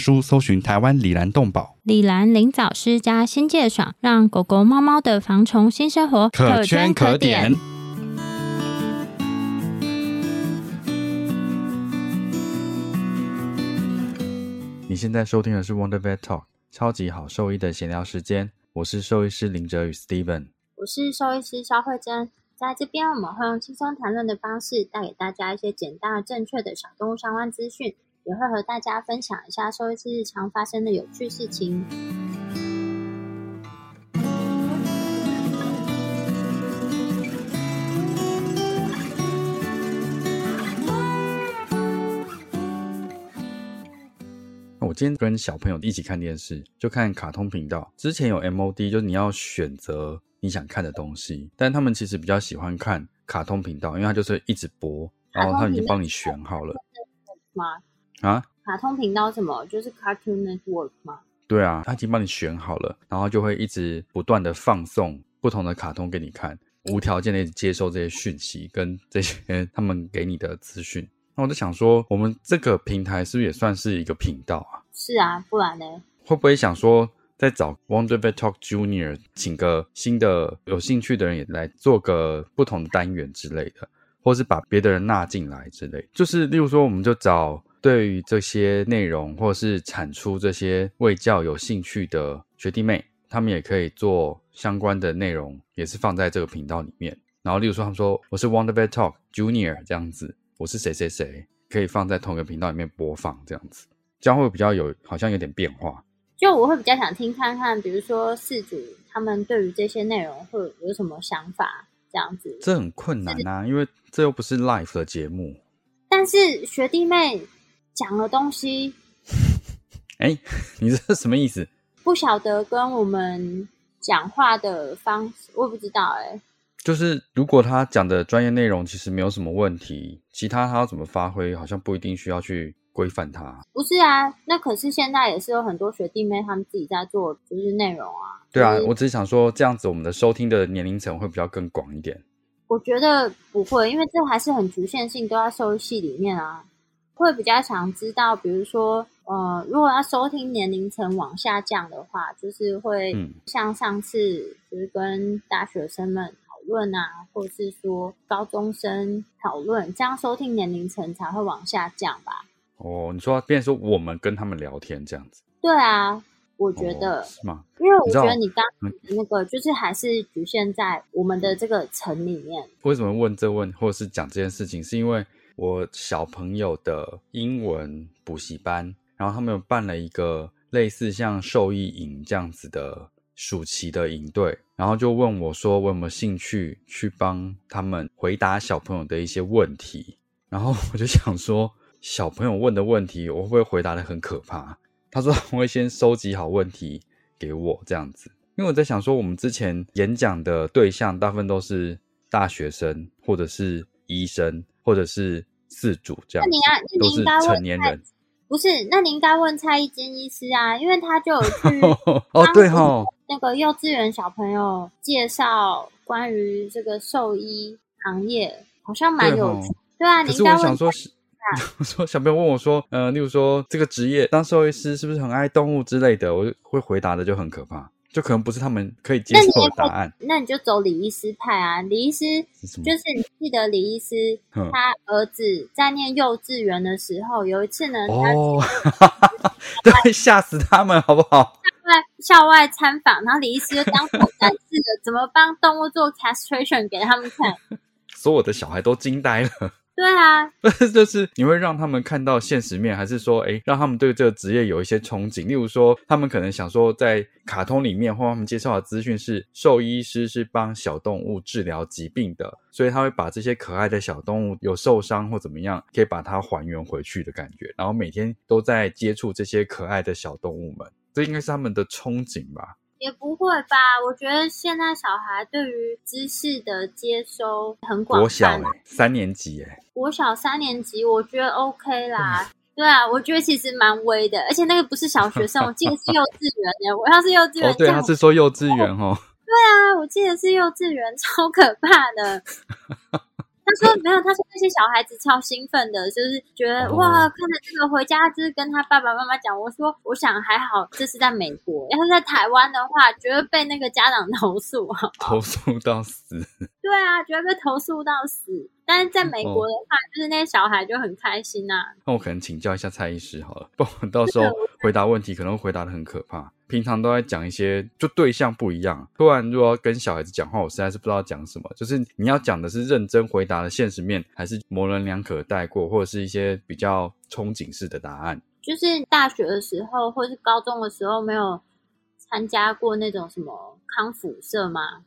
书搜寻台湾李兰动保。李兰林藻师加新界爽，让狗狗、猫猫的防虫新生活可圈可点。你现在收听的是 Wonder Vet Talk，超级好兽医的闲聊时间。我是兽医师林哲宇 Steven，我是兽医师肖慧珍。在这边，我们会用轻松谈论的方式，带给大家一些简单而正确的小动物相关资讯，也会和大家分享一下兽医师日常发生的有趣事情。我今天跟小朋友一起看电视，就看卡通频道。之前有 MOD，就是你要选择你想看的东西，但他们其实比较喜欢看卡通频道，因为它就是一直播，然后他已经帮你选好了。吗？啊？卡通频道什么？就是 Cartoon Network 吗？对啊，他已经帮你选好了，然后就会一直不断的放送不同的卡通给你看，无条件的接受这些讯息跟这些他们给你的资讯。那我就想说，我们这个平台是不是也算是一个频道啊？是啊，不然呢？会不会想说再找 Wonder Vet Talk Junior，请个新的有兴趣的人也来做个不同的单元之类的，或是把别的人纳进来之类？就是例如说，我们就找对于这些内容或是产出这些卫教有兴趣的学弟妹，他们也可以做相关的内容，也是放在这个频道里面。然后例如说，他们说我是 Wonder Vet Talk Junior 这样子，我是谁谁谁，可以放在同一个频道里面播放这样子。这样会比较有，好像有点变化。就我会比较想听看看，比如说四主他们对于这些内容会有什么想法，这样子。这很困难啊，因为这又不是 live 的节目。但是学弟妹讲的东西，哎，你这是什么意思？不晓得跟我们讲话的方式，我也不知道哎。就是如果他讲的专业内容其实没有什么问题，其他他要怎么发挥，好像不一定需要去。规范他不是啊，那可是现在也是有很多学弟妹他们自己在做，就是内容啊。对啊，我只是想说这样子，我们的收听的年龄层会比较更广一点。我觉得不会，因为这还是很局限性，都在收系里面啊。会比较想知道，比如说，呃，如果要收听年龄层往下降的话，就是会像上次就是跟大学生们讨论啊，或者是说高中生讨论，这样收听年龄层才会往下降吧。哦，你说，变说我们跟他们聊天这样子？对啊，我觉得是吗？因为我觉得你刚那个就是还是局限在我们的这个层里面。为什么问这问，或者是讲这件事情？是因为我小朋友的英文补习班，然后他们有办了一个类似像兽医营这样子的暑期的营队，然后就问我说，我有没有兴趣去帮他们回答小朋友的一些问题？然后我就想说。小朋友问的问题，我会不会回答的很可怕？他说我会先收集好问题给我这样子，因为我在想说，我们之前演讲的对象大部分都是大学生，或者是医生，或者是四主这样，那你要，都是成年人。不是，那你应该问蔡依坚医师啊，因为他就有去 哦，对哈，那个幼稚园小朋友介绍关于这个兽医行业，好像蛮有趣。对啊，你应该问。说小朋友问我说，呃，例如说这个职业当兽医师是不是很爱动物之类的，我就会回答的就很可怕，就可能不是他们可以接受的答案。那你就走李医师派啊，李医师就是你记得李医师他儿子在念幼稚园的时候，有一次呢，哦，对，吓死他们好不好？在校外参访，然后李医师就当场展示了怎么帮动物做 castration 给他们看，所有的小孩都惊呆了。对啊，就是你会让他们看到现实面，还是说，哎，让他们对这个职业有一些憧憬？例如说，他们可能想说，在卡通里面或他们介绍的资讯是，兽医师是帮小动物治疗疾病的，所以他会把这些可爱的小动物有受伤或怎么样，可以把它还原回去的感觉，然后每天都在接触这些可爱的小动物们，这应该是他们的憧憬吧。也不会吧？我觉得现在小孩对于知识的接收很广泛。国小三年级哎，国小三年级，我觉得 OK 啦。对啊，我觉得其实蛮微的，而且那个不是小学生，我记得是幼稚园耶。我要是幼稚园，哦，对，他是说幼稚园哦。对啊，我记得是幼稚园，超可怕的。他说没有，他说那些小孩子超兴奋的，就是觉得哇，看着这个回家就是跟他爸爸妈妈讲。我说我想还好，这是在美国，要是在台湾的话，绝对被那个家长投诉，投诉到死。对啊，绝对被投诉到死。但是在美国的话，就是那些小孩就很开心呐。那我可能请教一下蔡医师好了，不，到时候回答问题可能会回答的很可怕。平常都在讲一些，就对象不一样。突然如果要跟小孩子讲话，我实在是不知道讲什么。就是你要讲的是认真回答的现实面，还是模棱两可带过，或者是一些比较憧憬式的答案？就是大学的时候，或是高中的时候，没有参加过那种什么康复社吗？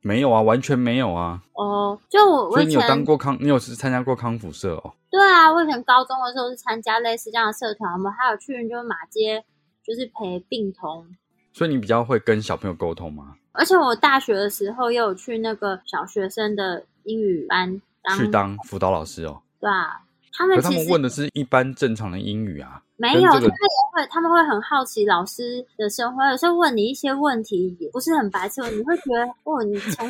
没有啊，完全没有啊。哦，就我，所以你有当过康，你有是参加过康复社哦？对啊，我以前高中的时候是参加类似这样的社团，我们还有去就是马街。就是陪病童，所以你比较会跟小朋友沟通吗？而且我大学的时候也有去那个小学生的英语班，去当辅导老师哦。对啊，他们他们问的是一般正常的英语啊。没有，他们也会，他们会很好奇老师的生活，有时候问你一些问题，也不是很白痴，你会觉得哦，你从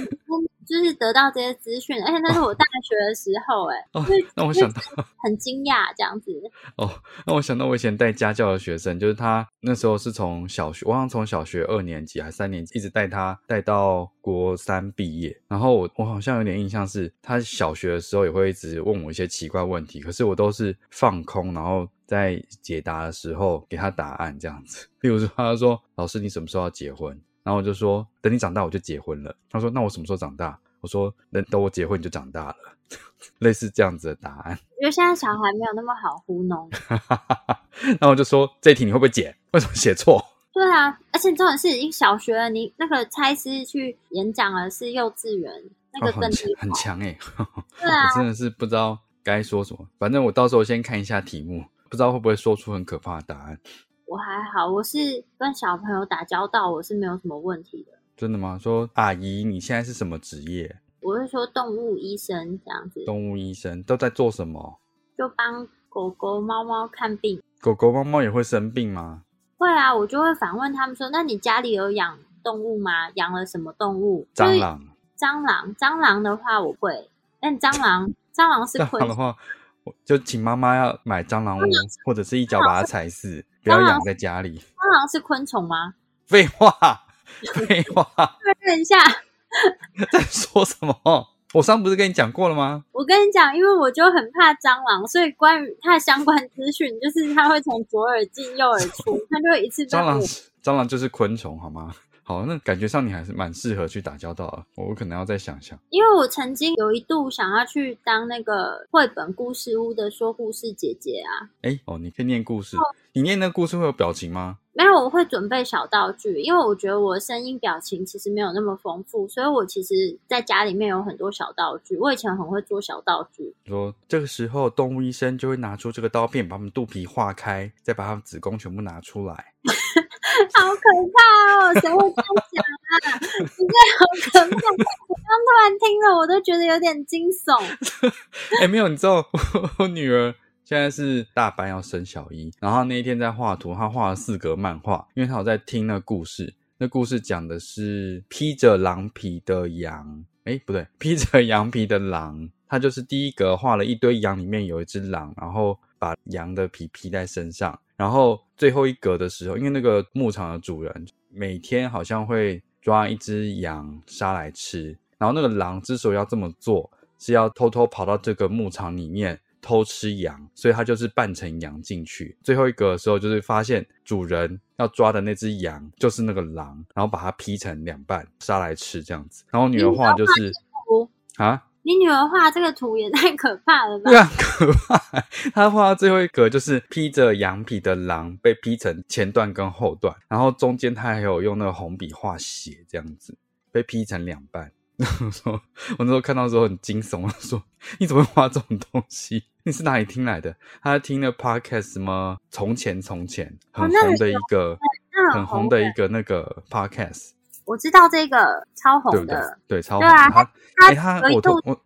就是得到这些资讯，而且那是我大学的时候，哎哦，那我想到很惊讶这样子。哦，那我想到我以前带家教的学生，就是他那时候是从小学，我好像从小学二年级还三年级，一直带他带到国三毕业。然后我我好像有点印象是，他小学的时候也会一直问我一些奇怪问题，可是我都是放空，然后在解答的时候给他答案这样子。例如说，他说：“老师，你什么时候要结婚？”然后我就说，等你长大我就结婚了。他说，那我什么时候长大？我说，等等我结婚你就长大了。类似这样子的答案。因为现在小孩没有那么好糊弄。然后我就说，这题你会不会解？为什么写错？对啊，而且重点是，已小学你那个猜师去演讲了，是幼稚园那个更很强哎。对啊，我真的是不知道该说什么。反正我到时候先看一下题目，不知道会不会说出很可怕的答案。我还好，我是跟小朋友打交道，我是没有什么问题的。真的吗？说阿姨，你现在是什么职业？我是说动物医生这样子。动物医生都在做什么？就帮狗狗、猫猫看病。狗狗、猫猫也会生病吗？会啊，我就会反问他们说：“那你家里有养动物吗？养了什么动物？”蟑螂。蟑螂，蟑螂的话我会。但蟑螂，蟑螂是蟑螂的话，我就请妈妈要买蟑螂屋，或者是一脚把它踩死。不要养在家里。蟑螂是昆虫吗？废话，废话。确认一下，在说什么？我上不是跟你讲过了吗？我跟你讲，因为我就很怕蟑螂，所以关于它的相关资讯，就是它会从左耳进右耳出，它就会一次。蟑螂，蟑螂就是昆虫，好吗？好，那感觉上你还是蛮适合去打交道啊。我可能要再想想，因为我曾经有一度想要去当那个绘本故事屋的说故事姐姐啊。哎，哦，你可以念故事，你念那个故事会有表情吗？没有，我会准备小道具，因为我觉得我的声音表情其实没有那么丰富，所以我其实在家里面有很多小道具。我以前很会做小道具。说这个时候，动物医生就会拿出这个刀片，把他们肚皮划开，再把他们子宫全部拿出来。好可怕哦！谁会这样讲啊？你这好可怕！我刚突然听了，我都觉得有点惊悚。哎，没有，你知道我女儿现在是大班要升小一，然后那一天在画图，她画了四格漫画，因为她有在听那故事。那故事讲的是披着狼皮的羊，哎，不对，披着羊皮的狼。他就是第一格画了一堆羊，里面有一只狼，然后把羊的皮披在身上。然后最后一格的时候，因为那个牧场的主人每天好像会抓一只羊杀来吃，然后那个狼之所以要这么做，是要偷偷跑到这个牧场里面偷吃羊，所以他就是扮成羊进去。最后一格的时候，就是发现主人要抓的那只羊就是那个狼，然后把它劈成两半杀来吃这样子。然后女儿画就是啊。你女儿画这个图也太可怕了吧？对啊，可怕！她画最后一格就是披着羊皮的狼被劈成前段跟后段，然后中间她还有用那个红笔画血，这样子被劈成两半。我说，我那时候看到时候很惊悚，我说你怎么会画这种东西？你是哪里听来的？他听了 podcast 什么？从前从前很红的一个很红的一个那个 podcast。我知道这个超红的，对超红。对啊，他他他我我到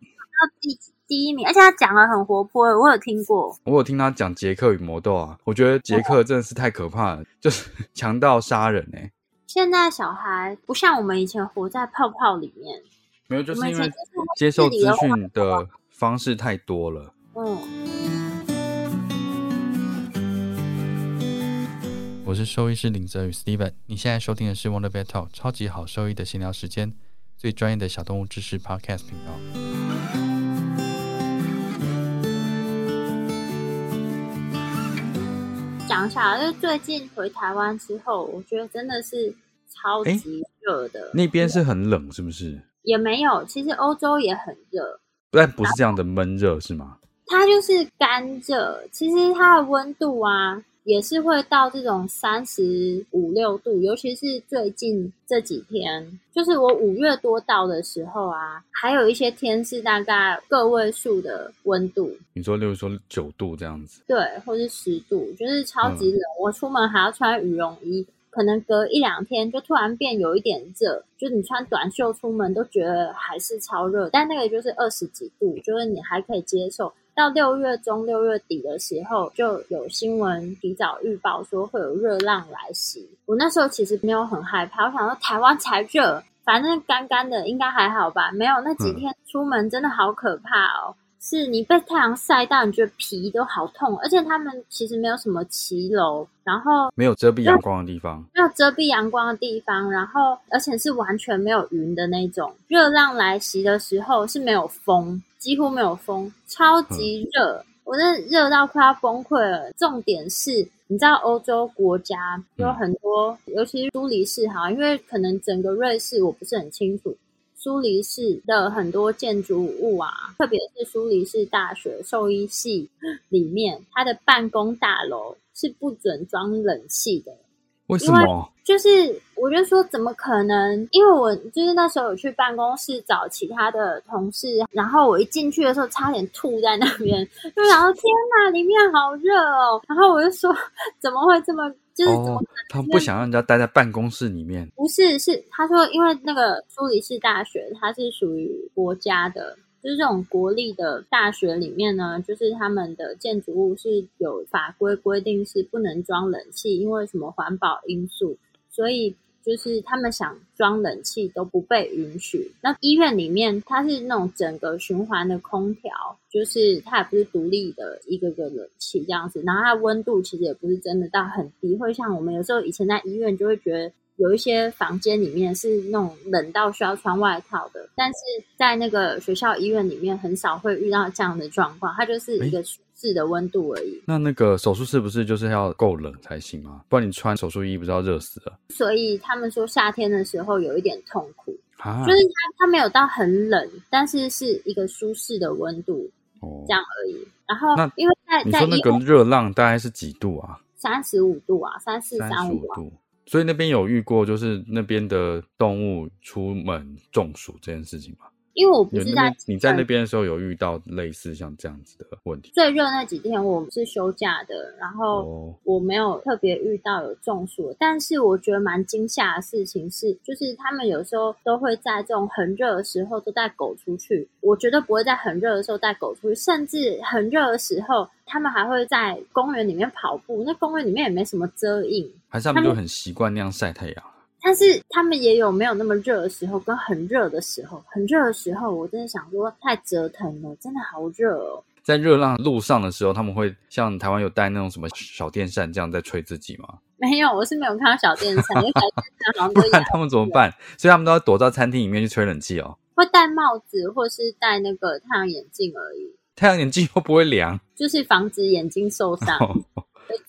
第第一名，而且他讲的很活泼，我有听过。我有听他讲杰克与魔豆啊，我觉得杰克真的是太可怕了，就是 强盗杀人哎。现在小孩不像我们以前活在泡泡里面，没有，就是因为接受资讯的方式太多了。嗯。我是兽医师林泽宇 Steven，你现在收听的是 Wonder Vet Talk 超级好兽医的闲聊时间，最专业的小动物知识 Podcast 频道。讲一下，就是最近回台湾之后，我觉得真的是超级热的。那边是很冷，是不是？也没有，其实欧洲也很热，但不是这样的闷热，是吗？它就是干热，其实它的温度啊。也是会到这种三十五六度，尤其是最近这几天，就是我五月多到的时候啊，还有一些天是大概个位数的温度。你说，例如说九度这样子，对，或是十度，就是超级冷。我出门还要穿羽绒衣，可能隔一两天就突然变有一点热，就你穿短袖出门都觉得还是超热，但那个就是二十几度，就是你还可以接受。到六月中、六月底的时候，就有新闻提早预报说会有热浪来袭。我那时候其实没有很害怕，我想说台湾才热，反正干干的应该还好吧。没有那几天出门真的好可怕哦，是你被太阳晒到，你觉得皮都好痛。而且他们其实没有什么骑楼，然后没有遮蔽阳光的地方，没有遮蔽阳光的地方，然后而且是完全没有云的那种。热浪来袭的时候是没有风。几乎没有风，超级热，我真的热到快要崩溃了。重点是，你知道欧洲国家有很多，尤其是苏黎世哈，因为可能整个瑞士我不是很清楚。苏黎世的很多建筑物啊，特别是苏黎世大学兽医系里面，它的办公大楼是不准装冷气的。为什么？就是我就说怎么可能？因为我就是那时候有去办公室找其他的同事，然后我一进去的时候差点吐在那边，就想说天哪，里面好热哦！然后我就说怎么会这么？就是？他不想让人家待在办公室里面？不是，是他说因为那个苏黎世大学它是属于国家的。就是这种国立的大学里面呢，就是他们的建筑物是有法规规定是不能装冷气，因为什么环保因素，所以就是他们想装冷气都不被允许。那医院里面它是那种整个循环的空调，就是它也不是独立的一个个冷气这样子，然后它温度其实也不是真的到很低，会像我们有时候以前在医院就会觉得。有一些房间里面是那种冷到需要穿外套的，但是在那个学校医院里面很少会遇到这样的状况，它就是一个舒适的温度而已。那那个手术室不是就是要够冷才行吗？不然你穿手术衣不是要热死了？所以他们说夏天的时候有一点痛苦，就是它它没有到很冷，但是是一个舒适的温度，这样而已。然后因为在你说那个热浪大概是几度啊？三十五度啊，三四三五度。所以那边有遇过，就是那边的动物出门中暑这件事情吗？因为我不是在你在那边的时候有遇到类似像这样子的问题。最热那几天我是休假的，然后我没有特别遇到有中暑。但是我觉得蛮惊吓的事情是，就是他们有时候都会在这种很热的时候都带狗出去。我绝对不会在很热的时候带狗出去，甚至很热的时候，他们还会在公园里面跑步。那公园里面也没什么遮影，还是他们就很习惯那样晒太阳。但是他们也有没有那么热的时候，跟很热的时候。很热的时候，我真的想说太折腾了，真的好热哦。在热浪路上的时候，他们会像台湾有带那种什么小电扇这样在吹自己吗？没有，我是没有看到小电扇。小电扇好像他们怎么办？所以他们都要躲到餐厅里面去吹冷气哦。会戴帽子或是戴那个太阳眼镜而已。太阳眼镜又不会凉，就是防止眼睛受伤，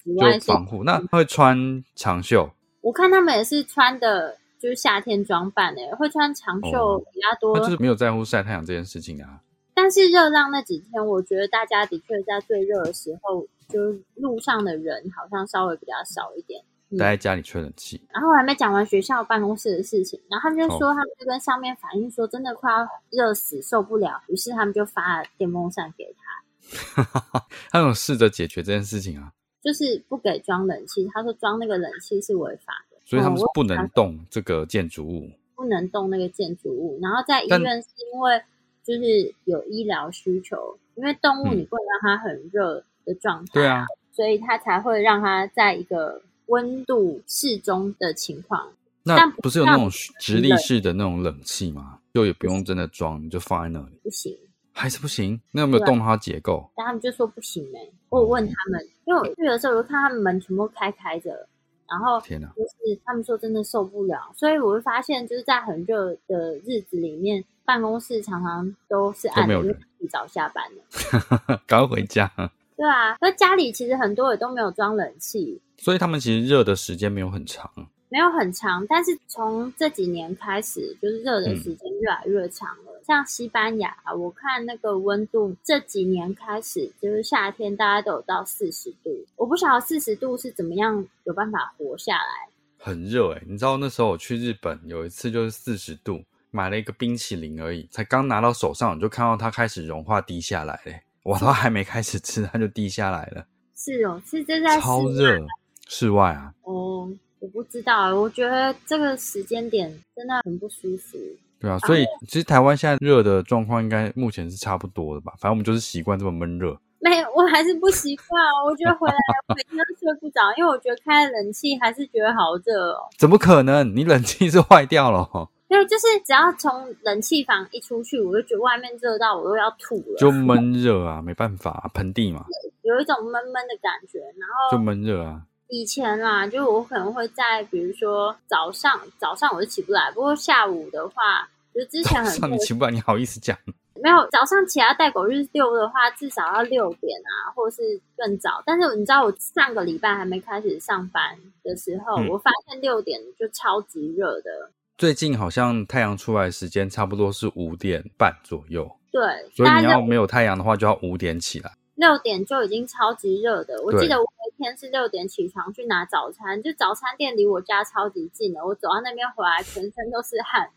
紫外线防护。那会穿长袖？我看他们也是穿的，就是夏天装扮诶，会穿长袖比较多。就是没有在乎晒太阳这件事情啊。但是热浪那几天，我觉得大家的确在最热的时候，就是路上的人好像稍微比较少一点。待在家里吹冷气。然后我还没讲完学校办公室的事情，然后他们就说他们就跟上面反映说，真的快要热死受不了，于是他们就发了电风扇给他。他有试着解决这件事情啊，就是不给装冷气。他说装那个冷气是违法的，所以他们是不能动这个建筑物，不能动那个建筑物。然后在医院是因为就是有医疗需求，因为动物你不能让它很热的状态，对啊，所以它才会让它在一个。温度适中的情况，那不是有那种直立式的那种冷气吗？就也不用真的装，你就放在那里。不行，还是不行。那有没有动它结构？但他们就说不行哎。我有问他们，因为我去的时候，我就看他们门全部开开着，然后天哪，就是他们说真的受不了，所以我会发现，就是在很热的日子里面，办公室常常都是暗的，提早下班了，赶快回家。对啊，那家里其实很多也都没有装冷气。所以他们其实热的时间没有很长，没有很长，但是从这几年开始，就是热的时间越来越长了。像西班牙，我看那个温度这几年开始，就是夏天大家都有到四十度。我不晓得四十度是怎么样有办法活下来。很热哎，你知道那时候我去日本有一次就是四十度，买了一个冰淇淋而已，才刚拿到手上，就看到它开始融化滴下来嘞。我都还没开始吃，它就滴下来了。是哦，是真在超热。室外啊？哦，我不知道，我觉得这个时间点真的很不舒服。对啊，所以其实台湾现在热的状况应该目前是差不多的吧？反正我们就是习惯这么闷热。没有，我还是不习惯。我觉得回来每天都睡不着，因为我觉得开冷气还是觉得好热哦。怎么可能？你冷气是坏掉了？因为就是只要从冷气房一出去，我就觉得外面热到我都要吐了。就闷热啊，没办法，盆地嘛，有一种闷闷的感觉，然后就闷热啊。以前啦，就我可能会在，比如说早上，早上我就起不来。不过下午的话，就之前很你起不来，你好意思讲？没有，早上起来带狗日遛的话，至少要六点啊，或者是更早。但是你知道，我上个礼拜还没开始上班的时候，我发现六点就超级热的。最近好像太阳出来时间差不多是五点半左右。对，所以你要没有太阳的话，就要五点起来。六点就已经超级热的，我记得我一天是六点起床去拿早餐，就早餐店离我家超级近的，我走到那边回来全身都是汗，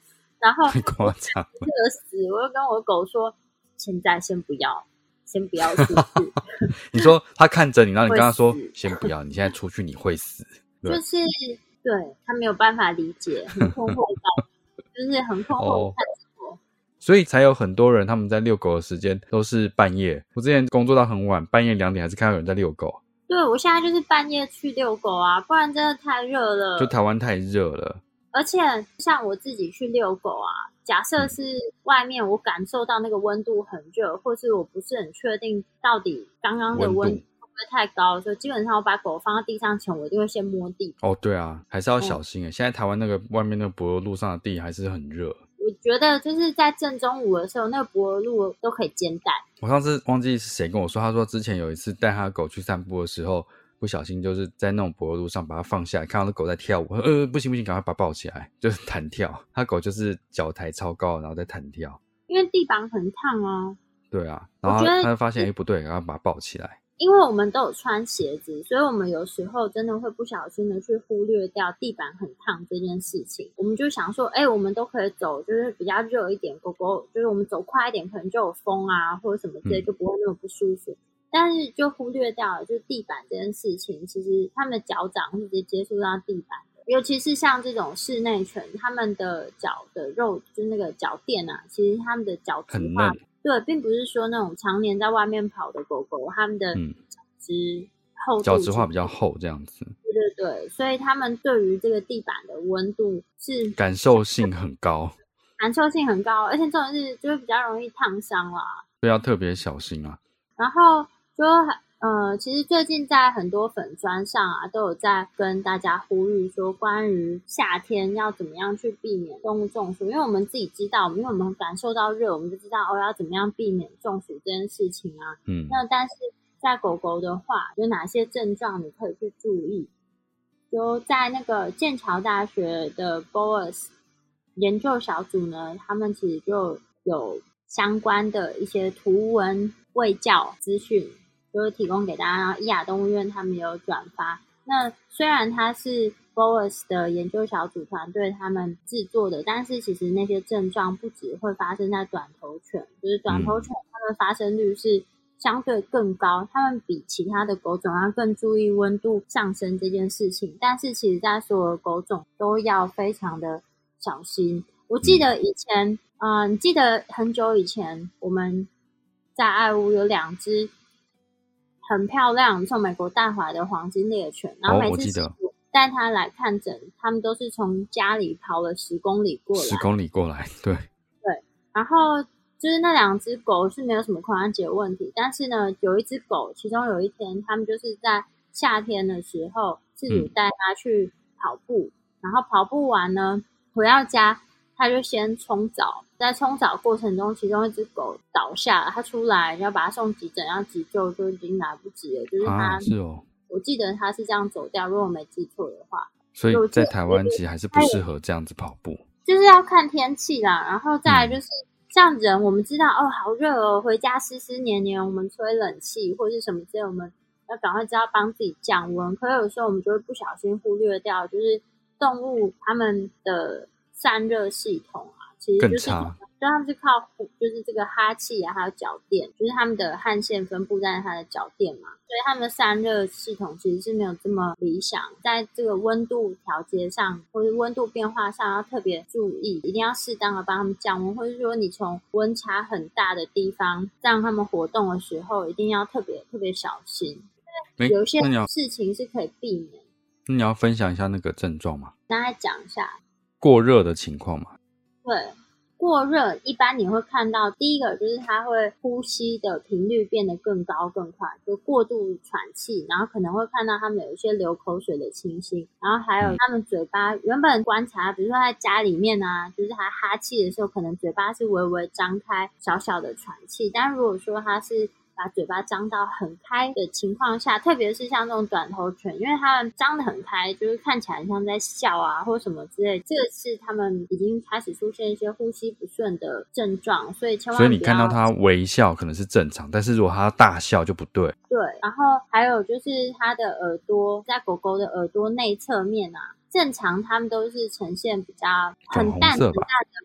然后夸张热死，我又跟我狗说，现在先不要，先不要出去。你说他看着你，然后你跟他说先不要，你现在出去你会死，就是对他没有办法理解，很困惑到，就是很困惑。所以才有很多人他们在遛狗的时间都是半夜。我之前工作到很晚，半夜两点还是看到有人在遛狗。对，我现在就是半夜去遛狗啊，不然真的太热了。就台湾太热了。而且像我自己去遛狗啊，假设是外面我感受到那个温度很热，或是我不是很确定到底刚刚的温会不会太高，所以基本上我把狗放在地上前，我一定会先摸地。哦，对啊，还是要小心诶。现在台湾那个外面那个柏油路上的地还是很热。我觉得就是在正中午的时候，那个柏油路都可以煎蛋。我上次忘记是谁跟我说，他说之前有一次带他的狗去散步的时候，不小心就是在那种柏油路上把它放下来，看到那狗在跳舞，呃，不行不行，赶快把它抱起来，就是弹跳。它狗就是脚抬超高，然后再弹跳，因为地板很烫啊。对啊，然后他就发现哎不对，然后把它抱起来。因为我们都有穿鞋子，所以我们有时候真的会不小心的去忽略掉地板很烫这件事情。我们就想说，哎，我们都可以走，就是比较热一点，狗狗就是我们走快一点，可能就有风啊，或者什么之类，就不会那么不舒服。但是就忽略掉了，就是地板这件事情，其实他们的脚掌是直接接触到地板的，尤其是像这种室内犬，他们的脚的肉，就那个脚垫啊，其实他们的脚很嫩。对，并不是说那种常年在外面跑的狗狗，它们的脚趾厚，脚趾化比较厚，这样子。对对对，所以它们对于这个地板的温度是感受性很高，感受性很高，而且这种是就是比较容易烫伤啦，所以要特别小心啊。然后就。呃，其实最近在很多粉砖上啊，都有在跟大家呼吁说，关于夏天要怎么样去避免动物中暑。因为我们自己知道，因为我们感受到热，我们就知道哦，要怎么样避免中暑这件事情啊。嗯，那但是在狗狗的话，有哪些症状你可以去注意？就在那个剑桥大学的 Boas 研究小组呢，他们其实就有相关的一些图文卫教资讯，就是提供给大家。然后伊雅动物院他们有转发。那虽然它是 Boas 的研究小组团队他们制作的，但是其实那些症状不只会发生在短头犬，就是短头犬它们发生率是。相对更高，它们比其他的狗种要更注意温度上升这件事情。但是，其实在所有狗种都要非常的小心。我记得以前，嗯，记得很久以前，我们在爱屋有两只很漂亮从美国带回来的黄金猎犬，然后每次带它来看诊，他们都是从家里跑了十公里过来，十公里过来，对 对，然后。就是那两只狗是没有什么髋关节问题，但是呢，有一只狗，其中有一天，他们就是在夏天的时候自主带它去跑步，然后跑步完呢，回到家，他就先冲澡，在冲澡过程中，其中一只狗倒下了，他出来要把它送急诊，要急救就已经来不及了，就是他，是哦，我记得他是这样走掉，如果我没记错的话，所以在台湾其实还是不适合这样子跑步，就是要看天气啦，然后再来就是。像人，我们知道哦，好热哦，回家湿湿黏黏，我们吹冷气或者是什么之类，我们要赶快知道帮自己降温。可有时候我们就会不小心忽略掉，就是动物它们的散热系统啊，其实就是。所以他们是靠，就是这个哈气啊，还有脚垫，就是他们的汗腺分布在它的脚垫嘛，所以他们的散热系统其实是没有这么理想，在这个温度调节上或者温度变化上要特别注意，一定要适当的帮他们降温，或者说你从温差很大的地方让他们活动的时候，一定要特别特别小心，有些事情是可以避免。那你要分享一下那个症状吗？大概讲一下过热的情况嘛？对。过热，一般你会看到第一个就是它会呼吸的频率变得更高更快，就过度喘气，然后可能会看到他们有一些流口水的情形，然后还有他们嘴巴原本观察，比如说在家里面啊，就是他哈气的时候，可能嘴巴是微微张开，小小的喘气，但如果说他是把嘴巴张到很开的情况下，特别是像这种短头犬，因为它们张得很开，就是看起来像在笑啊，或什么之类，这个是它们已经开始出现一些呼吸不顺的症状，所以千万所以你看到它微笑可能是正常，但是如果它大笑就不对。对，然后还有就是它的耳朵，在狗狗的耳朵内侧面啊，正常它们都是呈现比较很淡很淡的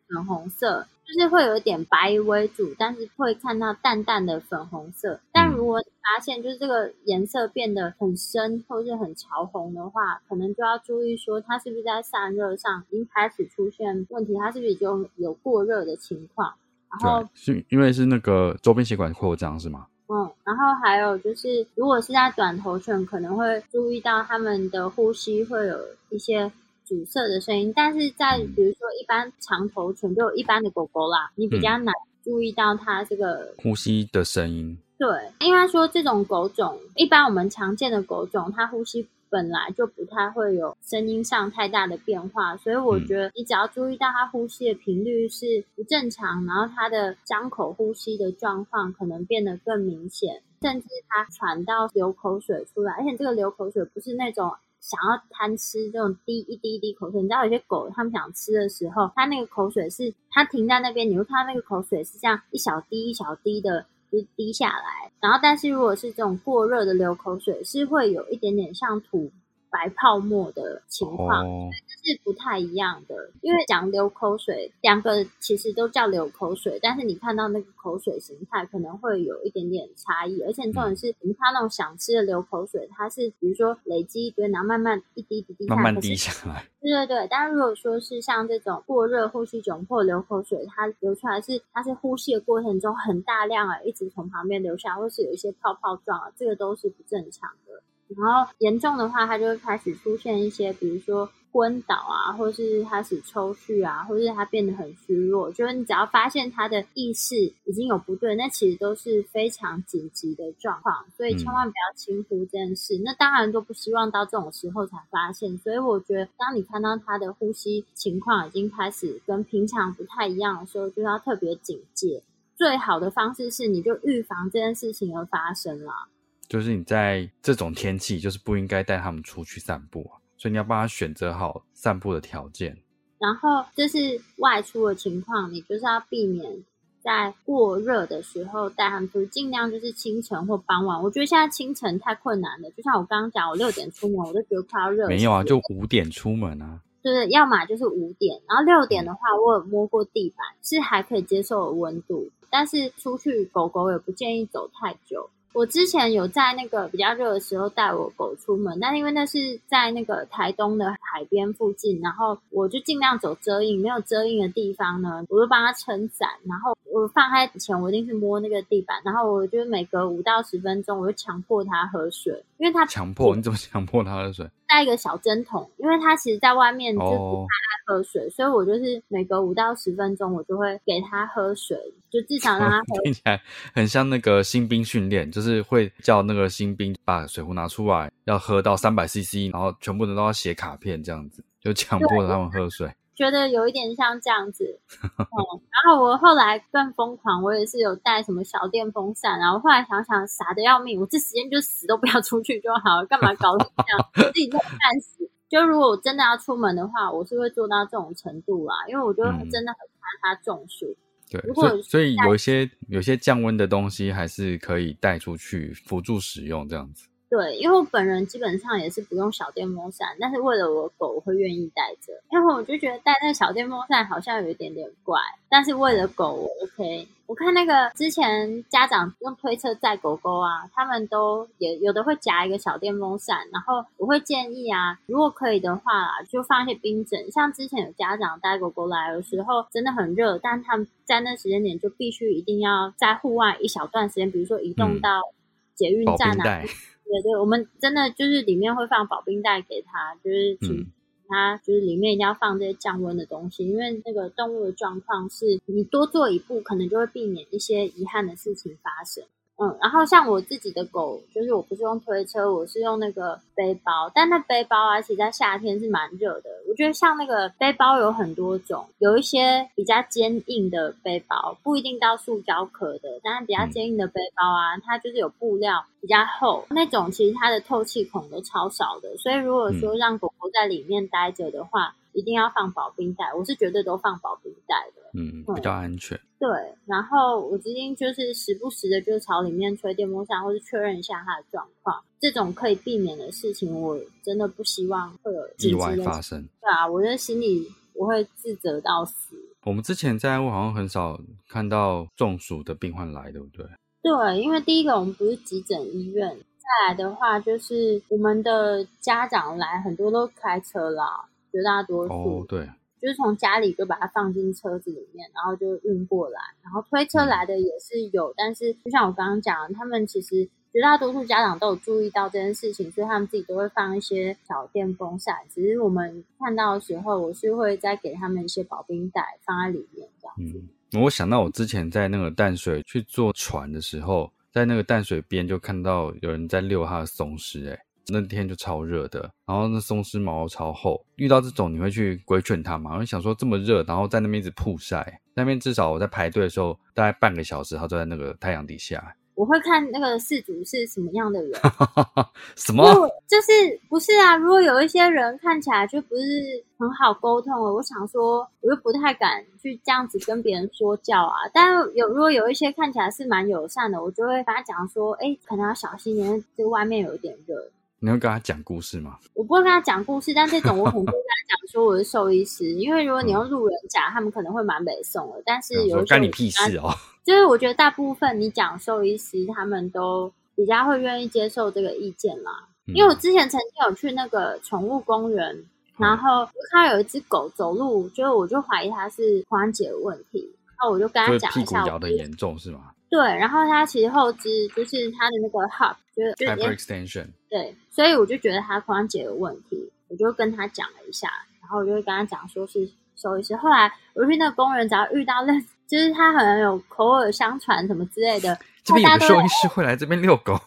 粉红色。就是会有一点白为主，但是会看到淡淡的粉红色。但如果你发现就是这个颜色变得很深或是很潮红的话，可能就要注意说它是不是在散热上已经开始出现问题，它是不是已经有过热的情况？然后是因为是那个周边血管扩张是吗？嗯，然后还有就是如果是在短头犬，可能会注意到它们的呼吸会有一些。阻塞的声音，但是在比如说一般长头犬，就一般的狗狗啦，你比较难注意到它这个呼吸的声音。对，应该说这种狗种，一般我们常见的狗种，它呼吸本来就不太会有声音上太大的变化，所以我觉得你只要注意到它呼吸的频率是不正常，然后它的张口呼吸的状况可能变得更明显，甚至它喘到流口水出来，而且这个流口水不是那种。想要贪吃这种滴一滴一滴口水，你知道有些狗它们想吃的时候，它那个口水是它停在那边，你会看到那个口水是这样一小滴一小滴的就滴下来。然后，但是如果是这种过热的流口水，是会有一点点像吐。白泡沫的情况，这是不太一样的。因为讲流口水，两个其实都叫流口水，但是你看到那个口水形态可能会有一点点差异。而且重点是，我们看那种想吃的流口水，它是比如说累积一堆，然后慢慢一滴一滴慢慢滴下来。对对对，但是如果说是像这种过热呼吸窘迫流口水，它流出来是它是呼吸的过程中很大量啊，一直从旁边流下，或是有一些泡泡状啊，这个都是不正常的。然后严重的话，它就会开始出现一些，比如说昏倒啊，或是开始抽搐啊，或是它变得很虚弱。就是你只要发现它的意识已经有不对，那其实都是非常紧急的状况，所以千万不要轻忽这件事。那当然都不希望到这种时候才发现。所以我觉得，当你看到它的呼吸情况已经开始跟平常不太一样的时候，就要特别警戒。最好的方式是，你就预防这件事情而发生了。就是你在这种天气，就是不应该带他们出去散步啊，所以你要帮他选择好散步的条件。然后这是外出的情况，你就是要避免在过热的时候带他们出去，尽量就是清晨或傍晚。我觉得现在清晨太困难了，就像我刚刚讲，我六点出门，我都觉得快要热。没有啊，就五点出门啊。就是要么就是五点，然后六点的话，我有摸过地板，是还可以接受的温度。但是出去狗狗也不建议走太久。我之前有在那个比较热的时候带我狗出门，但因为那是在那个台东的海边附近，然后我就尽量走遮阴，没有遮阴的地方呢，我就帮它撑伞。然后我放开前，我一定是摸那个地板，然后我就每隔五到十分钟，我就强迫它喝水，因为他强迫你怎么强迫他喝水？带一个小针筒，因为他其实在外面就不太爱喝水，所以我就是每隔五到十分钟，我就会给他喝水，就至少让他 喝。听起来很像那个新兵训练，就是会叫那个新兵把水壶拿出来，要喝到三百 CC，然后全部人都要写卡片这样子，就强迫他们喝水。觉得有一点像这样子，嗯，然后我后来更疯狂，我也是有带什么小电风扇，然后后来想想傻的要命，我这时间就死都不要出去就好了，干嘛搞成这样，自己在干死。就如果我真的要出门的话，我是会做到这种程度啦，因为我觉得真的很怕它中暑。对，所以所以有一些有些降温的东西还是可以带出去辅助使用这样子。对，因为我本人基本上也是不用小电风扇，但是为了我狗，我会愿意带着。因为我就觉得带那个小电风扇好像有一点点怪，但是为了狗，我 OK。我看那个之前家长用推车载狗狗啊，他们都也有的会夹一个小电风扇，然后我会建议啊，如果可以的话，就放一些冰枕。像之前有家长带狗狗来的时候，真的很热，但他们在那时间点就必须一定要在户外一小段时间，比如说移动到捷运站啊。对对，我们真的就是里面会放保冰袋给他，就是请他就是里面一定要放这些降温的东西，因为那个动物的状况是你多做一步，可能就会避免一些遗憾的事情发生。嗯，然后像我自己的狗，就是我不是用推车，我是用那个背包。但那背包啊，其实在夏天是蛮热的。我觉得像那个背包有很多种，有一些比较坚硬的背包，不一定到塑胶壳的，但是比较坚硬的背包啊，它就是有布料比较厚那种，其实它的透气孔都超少的。所以如果说让狗狗在里面待着的话，一定要放保冰袋，我是绝对都放保冰袋的，嗯，比较安全。对，然后我最近就是时不时的，就朝里面吹电风扇，或是确认一下它的状况。这种可以避免的事情，我真的不希望会有意外发生。对啊，我觉得心里我会自责到死。我们之前在屋好像很少看到中暑的病患来，对不对？对，因为第一个我们不是急诊医院，再来的话就是我们的家长来很多都开车啦。绝大多数对，就是从家里就把它放进车子里面，然后就运过来，然后推车来的也是有，但是就像我刚刚讲，他们其实绝大多数家长都有注意到这件事情，所以他们自己都会放一些小电风扇。只是我们看到的时候，我是会再给他们一些保冰袋放在里面这样子。我想到我之前在那个淡水去坐船的时候，在那个淡水边就看到有人在遛他的松狮，哎。那天就超热的，然后那松狮毛超厚，遇到这种你会去规劝他吗？我想说这么热，然后在那边一直曝晒，那边至少我在排队的时候大概半个小时，他都在那个太阳底下。我会看那个事主是什么样的人，什么？就是不是啊？如果有一些人看起来就不是很好沟通了，我想说我又不太敢去这样子跟别人说教啊。但有如果有一些看起来是蛮友善的，我就会跟他讲说，哎，可能要小心点，这个外面有一点热。你会跟他讲故事吗？我不会跟他讲故事，但这种我可能会跟他讲说我是兽医师，因为如果你用路人甲，他们可能会蛮北宋的。但是有干你屁事哦！就是我觉得大部分你讲兽医师，他们都比较会愿意接受这个意见啦。因为我之前曾经有去那个宠物公园，然后看到有一只狗走路，就我就怀疑它是关节问题，然后我就跟他讲一下，咬的严重是吗？对，然后它其实后肢就是它的那个 hub，就是 hyperextension。对，所以我就觉得它关节有问题，我就跟他讲了一下，然后我就跟他讲说是收一师。后来我去那个工人，只要遇到那，就是他好像有口耳相传什么之类的，这边有个兽医师会来这边遛狗。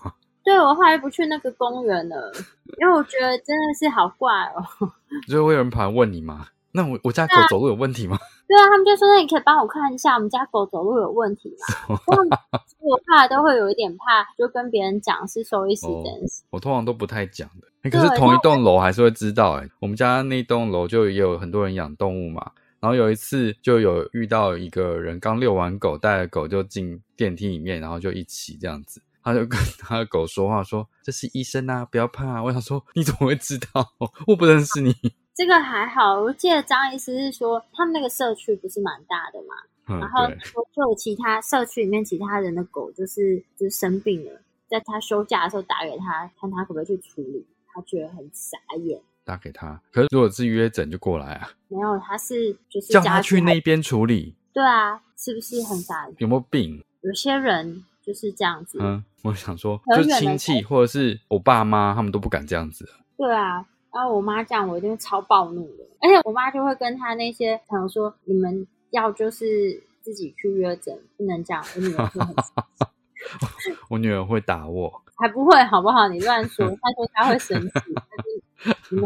对，我后来不去那个公园了，因为我觉得真的是好怪哦。就会有人跑来问你吗？那我我家狗走路有问题吗？对啊，他们就说：“那你可以帮我看一下，我们家狗走路有问题吗？” 我怕都会有一点怕，就跟别人讲是兽医师这件事。我通常都不太讲的，可是同一栋楼还是会知道。哎，我们家那栋楼就也有很多人养动物嘛。然后有一次就有遇到一个人刚遛完狗，带着狗就进电梯里面，然后就一起这样子，他就跟他的狗说话说：“这是医生啊，不要怕。”我想说你怎么会知道？我不认识你。这个还好，我记得张医师是说他们那个社区不是蛮大的嘛，然后就有其他社区里面其他人的狗就是就是生病了，在他休假的时候打给他，看他可不可以去处理，他觉得很傻眼。打给他，可是如果是约诊就过来啊？没有，他是就是叫他去那边处理。对啊，是不是很傻？有没有病？有些人就是这样子。嗯，我想说，就是亲戚或者是我爸妈，他们都不敢这样子。对啊。然后我妈这样，我一定超暴怒的。而且我妈就会跟她那些朋友说：“你们要就是自己去约诊，不能这样。”我女儿会很 我女儿会打我，还不会好不好？你乱说。她说她会生气，但是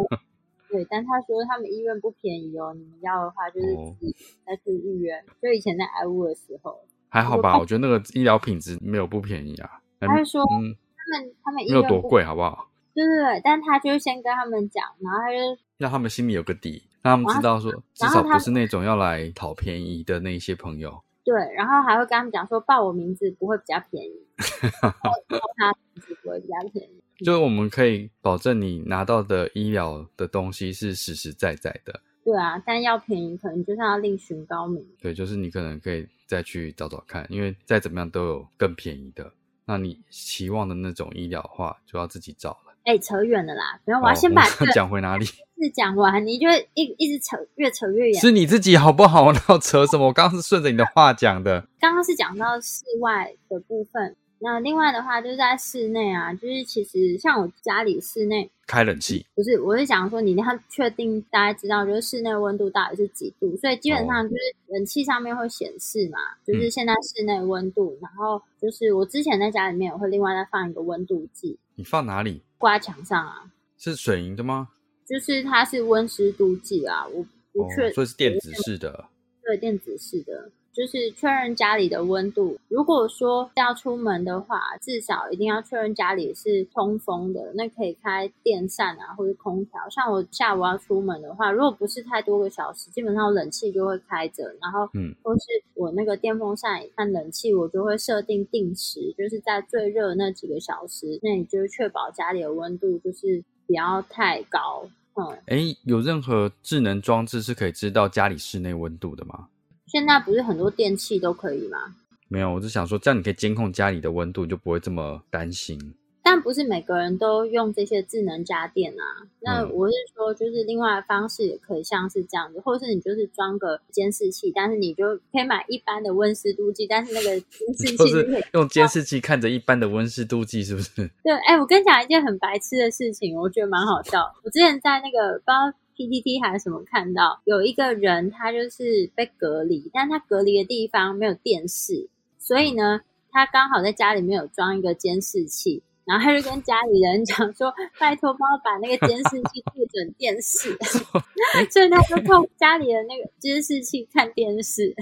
对，但她说他们医院不便宜哦。你们要的话，就是自己再去预约。就以前在爱屋的时候，还好吧？我觉得那个医疗品质没有不便宜啊。她是说，嗯，他们他们没有多贵，好不好？对对对，但他就先跟他们讲，然后他就让他们心里有个底，让他们知道说，至少不是那种要来讨便宜的那些朋友。对，然后还会跟他们讲说，报我名字不会比较便宜，报他名字不会比较便宜。就是我们可以保证你拿到的医疗的东西是实实在在的。对啊，但要便宜，可能就是要另寻高明。对，就是你可能可以再去找找看，因为再怎么样都有更便宜的。那你期望的那种医疗话，就要自己找了。哎，扯远了啦！然后，我要先把讲回哪里？是讲完，你就一一直扯，越扯越远。是你自己好不好？要扯什么？我刚刚是顺着你的话讲的。刚刚是讲到室外的部分。那另外的话，就是在室内啊，就是其实像我家里室内开冷气，不是，我是想说，你要确定大家知道，就是室内温度到底是几度，所以基本上就是冷气上面会显示嘛，就是现在室内温度，然后就是我之前在家里面也会另外再放一个温度计，你放哪里？挂墙上啊？是水银的吗？就是它是温湿度计啊，我不确，所以是电子式的，对，电子式的。就是确认家里的温度。如果说要出门的话，至少一定要确认家里是通风的。那可以开电扇啊，或者空调。像我下午要出门的话，如果不是太多个小时，基本上冷气就会开着。然后，嗯，或是我那个电风扇和冷气，我就会设定定时，就是在最热那几个小时那你，就是确保家里的温度就是不要太高。嗯，哎，有任何智能装置是可以知道家里室内温度的吗？现在不是很多电器都可以吗？没有，我是想说，这样你可以监控家里的温度，你就不会这么担心。但不是每个人都用这些智能家电啊。那我是说，就是另外的方式也可以像是这样子，或者是你就是装个监视器，但是你就可以买一般的温湿度计，但是那个监视器 是用监视器看着一般的温湿度计，是不是？对，哎，我跟你讲一件很白痴的事情，我觉得蛮好笑。我之前在那个不知道。PPT 还是什么看到有一个人，他就是被隔离，但他隔离的地方没有电视，所以呢，他刚好在家里面有装一个监视器，然后他就跟家里人讲说：“拜托帮我把那个监视器对准电视。”所以他就靠家里的那个监视器看电视。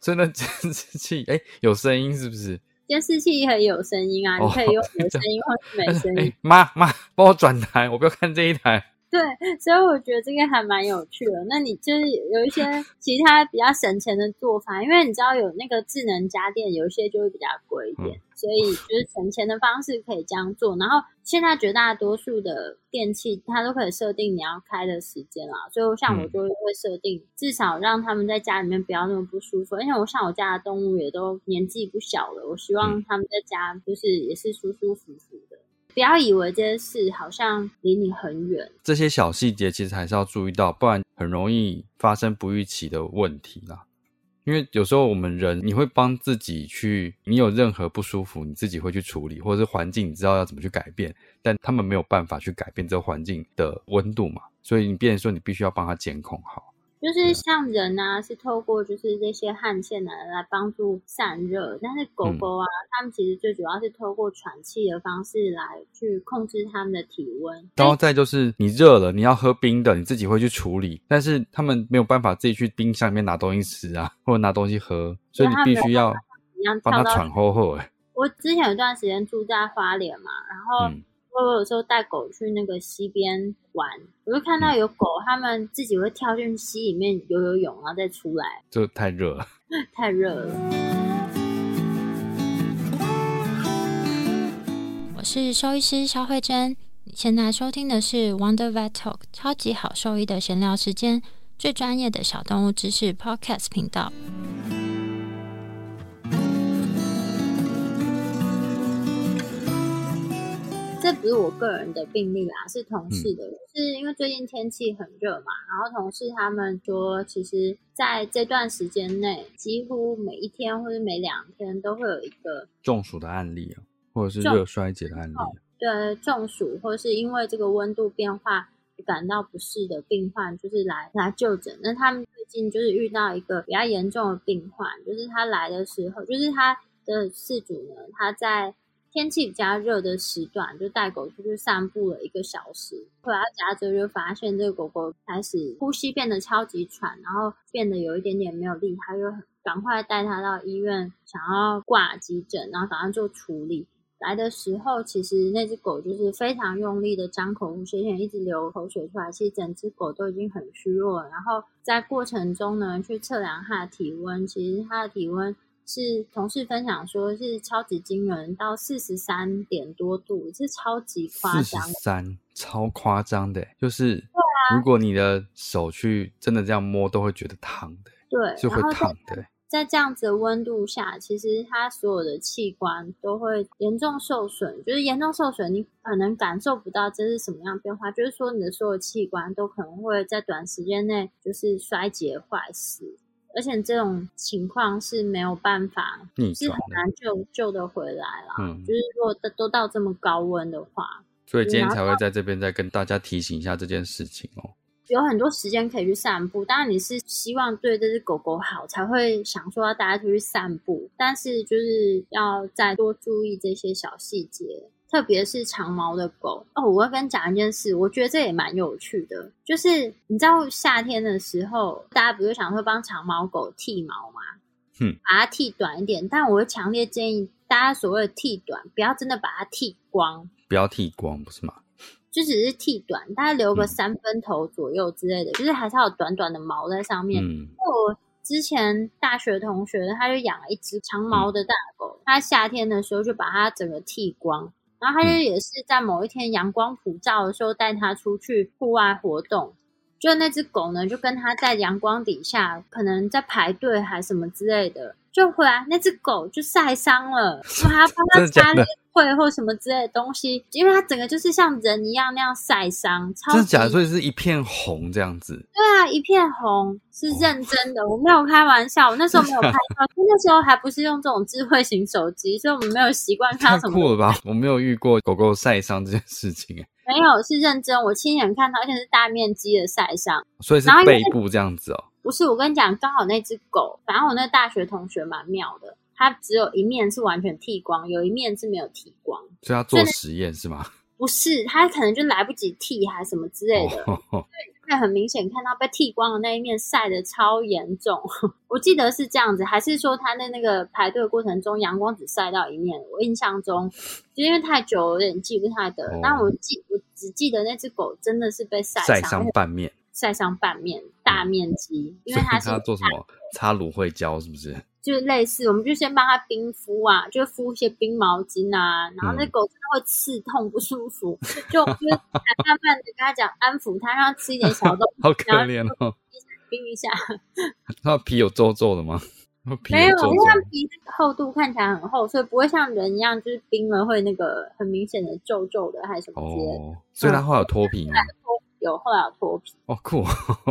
真的监视器哎，有声音是不是？监视器很有声音啊，你可以用有声音或是没声音。妈妈，帮我转台，我不要看这一台。对，所以我觉得这个还蛮有趣的。那你就是有一些其他比较省钱的做法，因为你知道有那个智能家电，有一些就会比较贵一点，所以就是省钱的方式可以这样做。然后现在绝大多数的电器它都可以设定你要开的时间啦，所以像我就会设定至少让他们在家里面不要那么不舒服。而且我像我家的动物也都年纪不小了，我希望他们在家就是也是舒舒服服的。不要以为这件事好像离你很远，这些小细节其实还是要注意到，不然很容易发生不预期的问题啦。因为有时候我们人，你会帮自己去，你有任何不舒服，你自己会去处理，或者是环境，你知道要怎么去改变，但他们没有办法去改变这个环境的温度嘛，所以你变说你必须要帮他监控好。就是像人啊，是透过就是这些汗腺呢来帮助散热，但是狗狗啊，它们其实最主要是透过喘气的方式来去控制它们的体温。然后再就是你热了，你要喝冰的，你自己会去处理，但是它们没有办法自己去冰箱里面拿东西吃啊，或者拿东西喝，所以你必须要帮它喘后后。哎，我之前有段时间住在花莲嘛，然后。我有时候带狗去那个溪边玩，我就看到有狗，它们自己会跳进溪里面游游泳，然后再出来。就太热了，太热了。我是兽医师肖慧珍，你现在收听的是 Wonder Vet Talk 超级好兽医的闲聊时间，最专业的小动物知识 Podcast 频道。这不是我个人的病例啦，是同事的。是因为最近天气很热嘛，然后同事他们说，其实在这段时间内，几乎每一天或者每两天都会有一个中暑的案例啊，或者是热衰竭的案例。对，中暑或是因为这个温度变化感到不适的病患，就是来来就诊。那他们最近就是遇到一个比较严重的病患，就是他来的时候，就是他的事主呢，他在。天气比较热的时段，就带狗出去散步了一个小时，回到家之后就发现这个狗狗开始呼吸变得超级喘，然后变得有一点点没有力，他就赶快带它到医院，想要挂急诊，然后赶快做处理。来的时候，其实那只狗就是非常用力的张口呼吸，一直流口水出来，其实整只狗都已经很虚弱了。然后在过程中呢，去测量它的体温，其实它的体温。是同事分享说，是超级惊人，到四十三点多度，是超级夸张。四十三，超夸张的，就是如果你的手去真的这样摸，都会觉得烫的。对，就会烫的。在这样子的温度下，其实它所有的器官都会严重受损，就是严重受损，你可能感受不到这是什么样变化，就是说你的所有器官都可能会在短时间内就是衰竭坏死。而且这种情况是没有办法，是很难救救得回来了。嗯，就是如果都到这么高温的话，所以今天才会在这边再跟大家提醒一下这件事情哦。有很多时间可以去散步，当然你是希望对这只狗狗好，才会想说要大家出去散步，但是就是要再多注意这些小细节。特别是长毛的狗哦，我要跟你讲一件事，我觉得这也蛮有趣的。就是你知道夏天的时候，大家不是想说帮长毛狗剃毛吗？嗯，把它剃短一点。但我会强烈建议大家，所谓的剃短，不要真的把它剃光，不要剃光，不是吗？就只是剃短，大概留个三分头左右之类的，就是还是要有短短的毛在上面。嗯，我之前大学同学他就养了一只长毛的大狗，他夏天的时候就把它整个剃光。然后他就也是在某一天阳光普照的时候带他出去户外活动，就那只狗呢，就跟他在阳光底下，可能在排队还什么之类的，就回来那只狗就晒伤了，还要帮他擦脸。会或什么之类的东西，因为它整个就是像人一样那样晒伤，真的假的？所以是一片红这样子。对啊，一片红是认真的，我没有开玩笑。我那时候没有拍照，那时候还不是用这种智慧型手机，所以我们没有习惯看到什么。太酷了吧！我没有遇过狗狗晒伤这件事情哎。没有，是认真，我亲眼看到，而且是大面积的晒伤。所以是背部这样子哦。不是，我跟你讲，刚好那只狗，反正我那大学同学蛮妙的。它只有一面是完全剃光，有一面是没有剃光，所以他做实验是吗？不是，它可能就来不及剃，还是什么之类的。对，会很明显看到被剃光的那一面晒的超严重。我记得是这样子，还是说他在那个排队过程中阳光只晒到一面？我印象中就因为太久，有点记不太得。但我记，我只记得那只狗真的是被晒晒伤半面，晒伤半面，大面积。因为它是做什么？擦芦荟胶是不是？就是类似，我们就先帮它冰敷啊，就敷一些冰毛巾啊，然后那狗真的会刺痛不舒服，就就慢慢的跟它讲安抚它，让它吃一点小东西，好可怜哦，冰一下。它 皮有皱皱的吗？没有，因为它皮厚度看起来很厚，所以不会像人一样，就是冰了会那个很明显的皱皱的，还是什么之类的。所以它会有脱皮吗？有，后来有脱皮。哦，酷，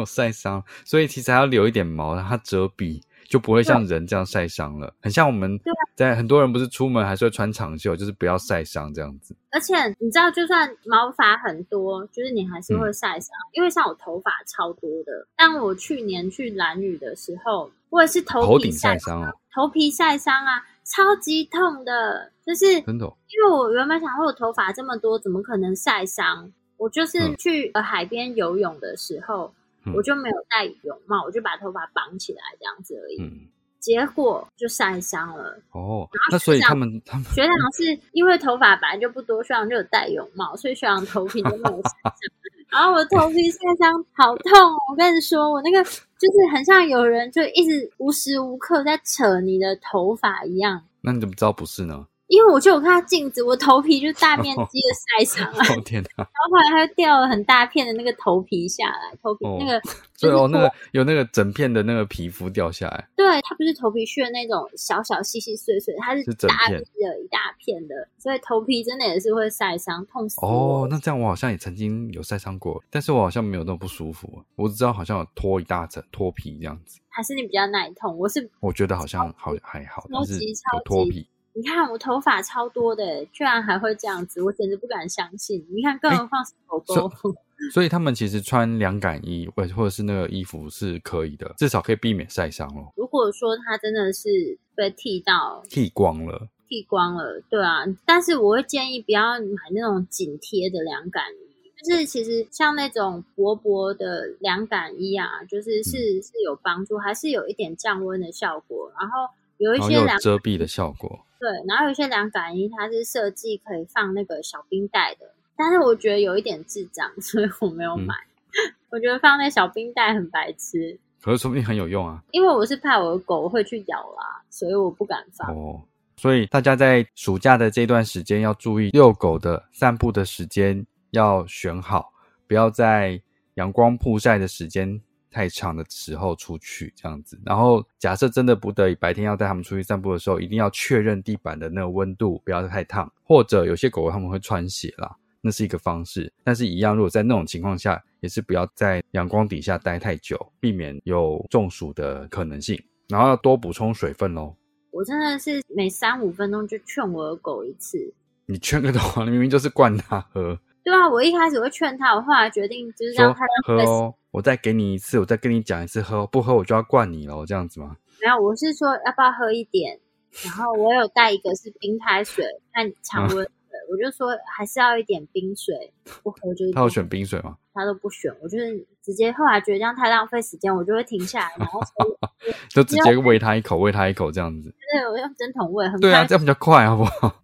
晒伤，所以其实还要留一点毛，让它遮蔽。就不会像人这样晒伤了。很像我们在很多人不是出门还是会穿长袖，就是不要晒伤这样子。而且你知道，就算毛发很多，就是你还是会晒伤。因为像我头发超多的，但我去年去蓝雨的时候，我也是头皮晒伤，头皮晒伤啊，超级痛的。就是真的，因为我原本想说，我头发这么多，怎么可能晒伤？我就是去海边游泳的时候，我就没有戴泳帽，我就把头发绑起来这样子而已。结果就晒伤了。哦，那所以他们他们学长是因为头发本来就不多，学长就有戴泳帽，所以学长头皮就没有晒伤。然后我头皮晒伤好痛，我跟你说，我那个就是很像有人就一直无时无刻在扯你的头发一样。那你怎么知道不是呢？因为我就有看到镜子，我头皮就大面积的晒伤了。哦天哪！然后后来它掉了很大片的那个头皮下来，头皮那个对哦，那个有那个整片的那个皮肤掉下来。对，它不是头皮屑那种小小细细碎碎，它是大片的一大片的，所以头皮真的也是会晒伤，痛死。哦，那这样我好像也曾经有晒伤过，但是我好像没有那么不舒服，我只知道好像有脱一大层脱皮这样子。还是你比较耐痛？我是我觉得好像好还好，但是有脱皮。你看我头发超多的，居然还会这样子，我简直不敢相信。你看，更何况是狗狗。所以他们其实穿凉感衣或或者是那个衣服是可以的，至少可以避免晒伤哦。如果说它真的是被剃到剃光了，剃光了，对啊。但是我会建议不要买那种紧贴的凉感衣，就是其实像那种薄薄的凉感衣啊，就是是是有帮助，还是有一点降温的效果。然后有一些凉遮蔽的效果。对，然后有些凉感衣它是设计可以放那个小冰袋的，但是我觉得有一点智障，所以我没有买。我觉得放那小冰袋很白痴，可是说不定很有用啊。因为我是怕我的狗会去咬啦，所以我不敢放。哦，所以大家在暑假的这段时间要注意遛狗的散步的时间要选好，不要在阳光曝晒的时间。太长的时候出去这样子，然后假设真的不得已白天要带他们出去散步的时候，一定要确认地板的那个温度不要太烫，或者有些狗狗他们会穿鞋啦，那是一个方式。但是，一样如果在那种情况下，也是不要在阳光底下待太久，避免有中暑的可能性。然后要多补充水分喽。我真的是每三五分钟就劝我的狗一次。你劝个头，你明明就是灌它喝。对啊，我一开始会劝它，我后来决定就是让它喝哦。我再给你一次，我再跟你讲一次，喝不喝我就要灌你了，这样子吗？没有，我是说要不要喝一点。然后我有带一个是冰开水，看常温水，我就说还是要一点冰水，不喝就是。他有选冰水吗？他都不选，我就是直接后来觉得这样太浪费时间，我就会停下来，然后 就直接喂他一口，喂他一口这样子。对，我用针筒喂，很对啊，这样比较快，好不好？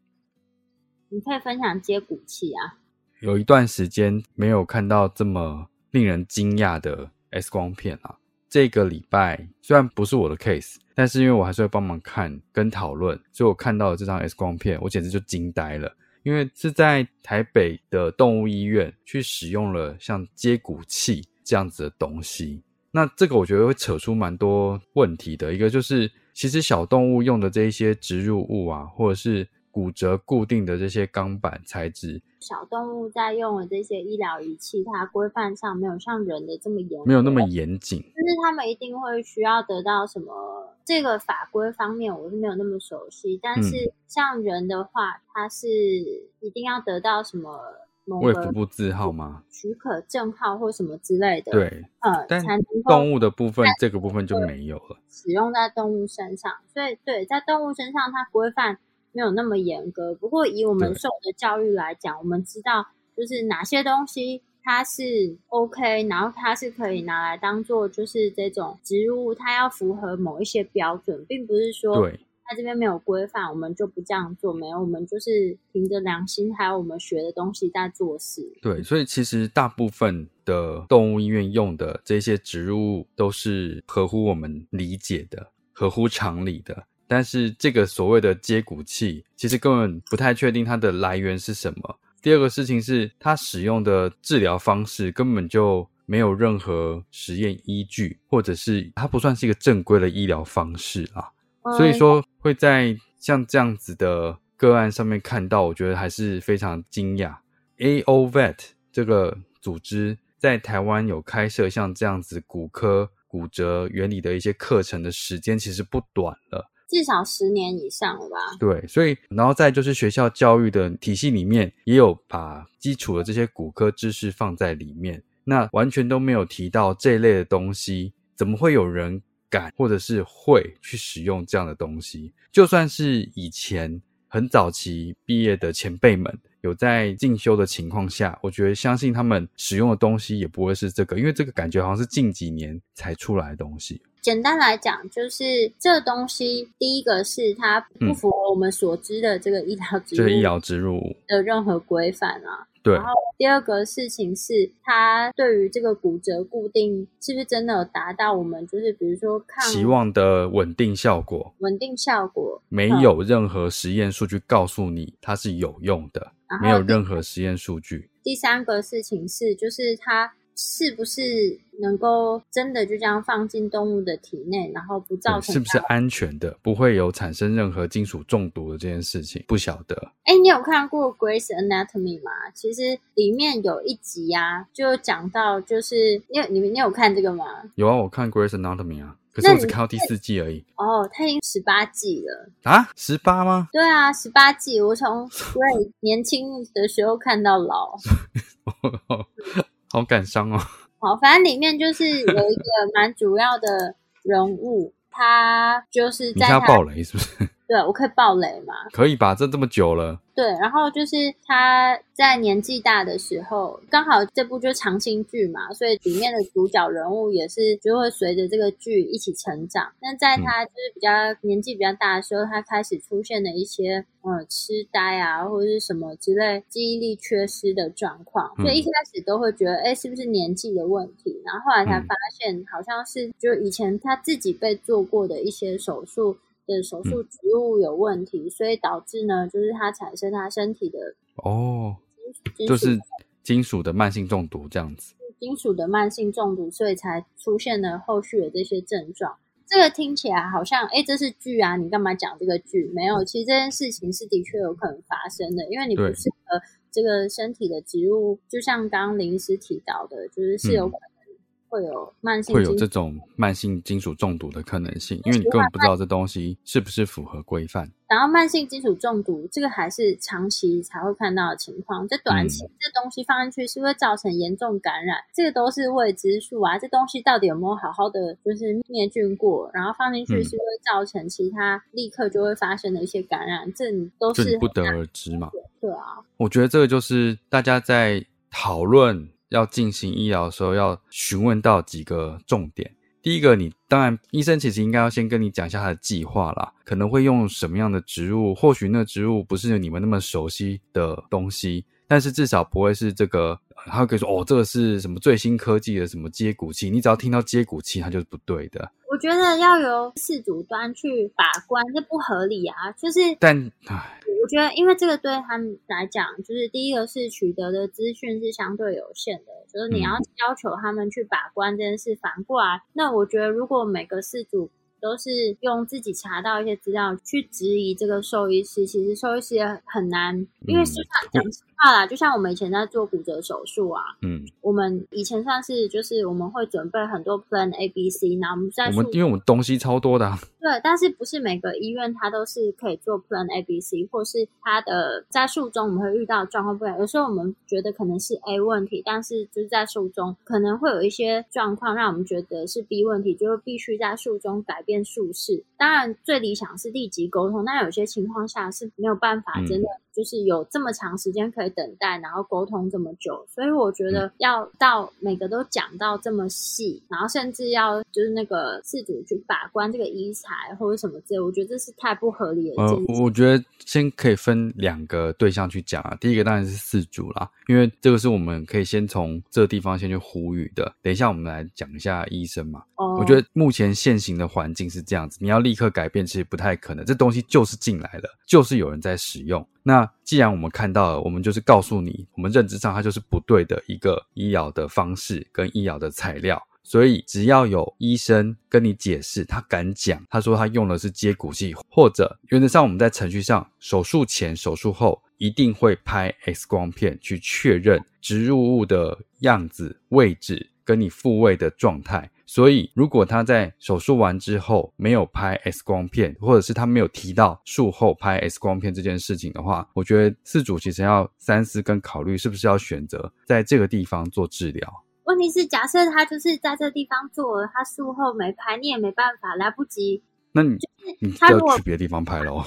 你可以分享接骨器啊。有一段时间没有看到这么令人惊讶的 X 光片啊。这个礼拜虽然不是我的 case，但是因为我还是会帮忙看跟讨论，所以我看到了这张 X 光片，我简直就惊呆了。因为是在台北的动物医院去使用了像接骨器这样子的东西。那这个我觉得会扯出蛮多问题的。一个就是，其实小动物用的这一些植入物啊，或者是骨折固定的这些钢板材质，小动物在用的这些医疗仪器，它规范上没有像人的这么严，没有那么严谨。就是他们一定会需要得到什么这个法规方面，我是没有那么熟悉。但是像人的话，它是一定要得到什么卫福部字号吗？许可证号或什么之类的。对，呃，但动物的部分，这个部分就没有了。使用在动物身上，所以对，在动物身上它规范。没有那么严格，不过以我们受的教育来讲，我们知道就是哪些东西它是 OK，然后它是可以拿来当做就是这种植物，它要符合某一些标准，并不是说它这边没有规范，我们就不这样做。没有，我们就是凭着良心，还有我们学的东西在做事。对，所以其实大部分的动物医院用的这些植物都是合乎我们理解的，合乎常理的。但是这个所谓的接骨器，其实根本不太确定它的来源是什么。第二个事情是，它使用的治疗方式根本就没有任何实验依据，或者是它不算是一个正规的医疗方式啊。所以说会在像这样子的个案上面看到，我觉得还是非常惊讶。A O Vet 这个组织在台湾有开设像这样子骨科骨折原理的一些课程的时间其实不短了。至少十年以上了吧？对，所以然后再就是学校教育的体系里面，也有把基础的这些骨科知识放在里面，那完全都没有提到这一类的东西，怎么会有人敢或者是会去使用这样的东西？就算是以前很早期毕业的前辈们有在进修的情况下，我觉得相信他们使用的东西也不会是这个，因为这个感觉好像是近几年才出来的东西。简单来讲，就是这东西，第一个是它不符合我们所知的这个医疗植入，这个医疗植入的任何规范啊。对。然后第二个事情是，它对于这个骨折固定是不是真的有达到我们就是比如说抗期望的稳定效果？稳定效果没有任何实验数据告诉你它是有用的，没有任何实验数据。第三个事情是，就是它。是不是能够真的就这样放进动物的体内，然后不造成？是不是安全的？不会有产生任何金属中毒的这件事情？不晓得。哎，你有看过《Grace Anatomy》吗？其实里面有一集啊，就讲到，就是你有你你有看这个吗？有啊，我看《Grace Anatomy》啊，可是我只看到第四季而已。哦，它已经十八季了啊？十八吗？对啊，十八季，我从 Grace 年轻的时候看到老。好感伤哦！好，反正里面就是有一个蛮主要的人物，他就是在他爆雷是不是？对，我可以爆雷吗？可以吧，这这么久了。对，然后就是他在年纪大的时候，刚好这部就是长青剧嘛，所以里面的主角人物也是就会随着这个剧一起成长。那在他就是比较年纪比较大的时候，他开始出现了一些呃痴呆啊，或者是什么之类记忆力缺失的状况。所以一开始都会觉得，哎，是不是年纪的问题？然后后来才发现，好像是就以前他自己被做过的一些手术。的手术植物有问题，所以导致呢，就是它产生它身体的哦，就是金属的慢性中毒这样子。金属的慢性中毒，所以才出现了后续的这些症状。这个听起来好像，哎，这是剧啊，你干嘛讲这个剧？没有，其实这件事情是的确有可能发生的，因为你不适合这个身体的植物，就像刚刚林医师提到的，就是是有可能。会有慢性会有这种慢性金属中毒的可能性，因为你根本不知道这东西是不是符合规范。然后慢性金属中毒这个还是长期才会看到的情况，在短期这东西放进去是会造成严重感染，这个都是未知数啊。这东西到底有没有好好的就是灭菌过？然后放进去是会造成其他立刻就会发生的一些感染，这都是不得而知嘛。对啊，我觉得这个就是大家在讨论。要进行医疗的时候，要询问到几个重点。第一个，你当然医生其实应该要先跟你讲一下他的计划啦，可能会用什么样的植物，或许那植物不是你们那么熟悉的东西，但是至少不会是这个。他可以说哦，这个是什么最新科技的什么接骨器？你只要听到接骨器，它就是不对的。我觉得要由事主端去把关，这不合理啊！就是，但唉。我觉得，因为这个对他们来讲，就是第一个是取得的资讯是相对有限的，就是你要要求他们去把关这件事，反过来，那我觉得如果每个事主都是用自己查到一些资料去质疑这个兽医师，其实兽医师也很难，因为实际上讲实话啦，就像我们以前在做骨折手术啊，嗯，我们以前算是就是我们会准备很多 Plan A、B、C，那我们在我们因为我们东西超多的，对，但是不是每个医院它都是可以做 Plan A、B、C，或是它的在术中我们会遇到状况不一样，有时候我们觉得可能是 A 问题，但是就是在术中可能会有一些状况让我们觉得是 B 问题，就是必须在术中改变术式。当然最理想是立即沟通，但有些情况下是没有办法真的。就是有这么长时间可以等待，然后沟通这么久，所以我觉得要到每个都讲到这么细，然后甚至要就是那个事主去把关这个医材或者什么之类，我觉得这是太不合理了。呃，我觉得先可以分两个对象去讲啊，第一个当然是四主啦，因为这个是我们可以先从这个地方先去呼吁的。等一下我们来讲一下医生嘛。哦，我觉得目前现行的环境是这样子，你要立刻改变其实不太可能，这东西就是进来了，就是有人在使用。那既然我们看到了，我们就是告诉你，我们认知上它就是不对的一个医疗的方式跟医疗的材料，所以只要有医生跟你解释，他敢讲，他说他用的是接骨器，或者原则上我们在程序上，手术前、手术后一定会拍 X 光片去确认植入物的样子、位置跟你复位的状态。所以如果他在手术完之后没有拍 X 光片，或者是他没有提到术后拍 X 光片这件事情的话，我觉得四主其实要三思跟考虑，是不是要选择在这个地方做治疗。问题是，假设他就是在这个地方做了，他术后没拍，你也没办法，来不及。那你你就要去别的地方拍喽。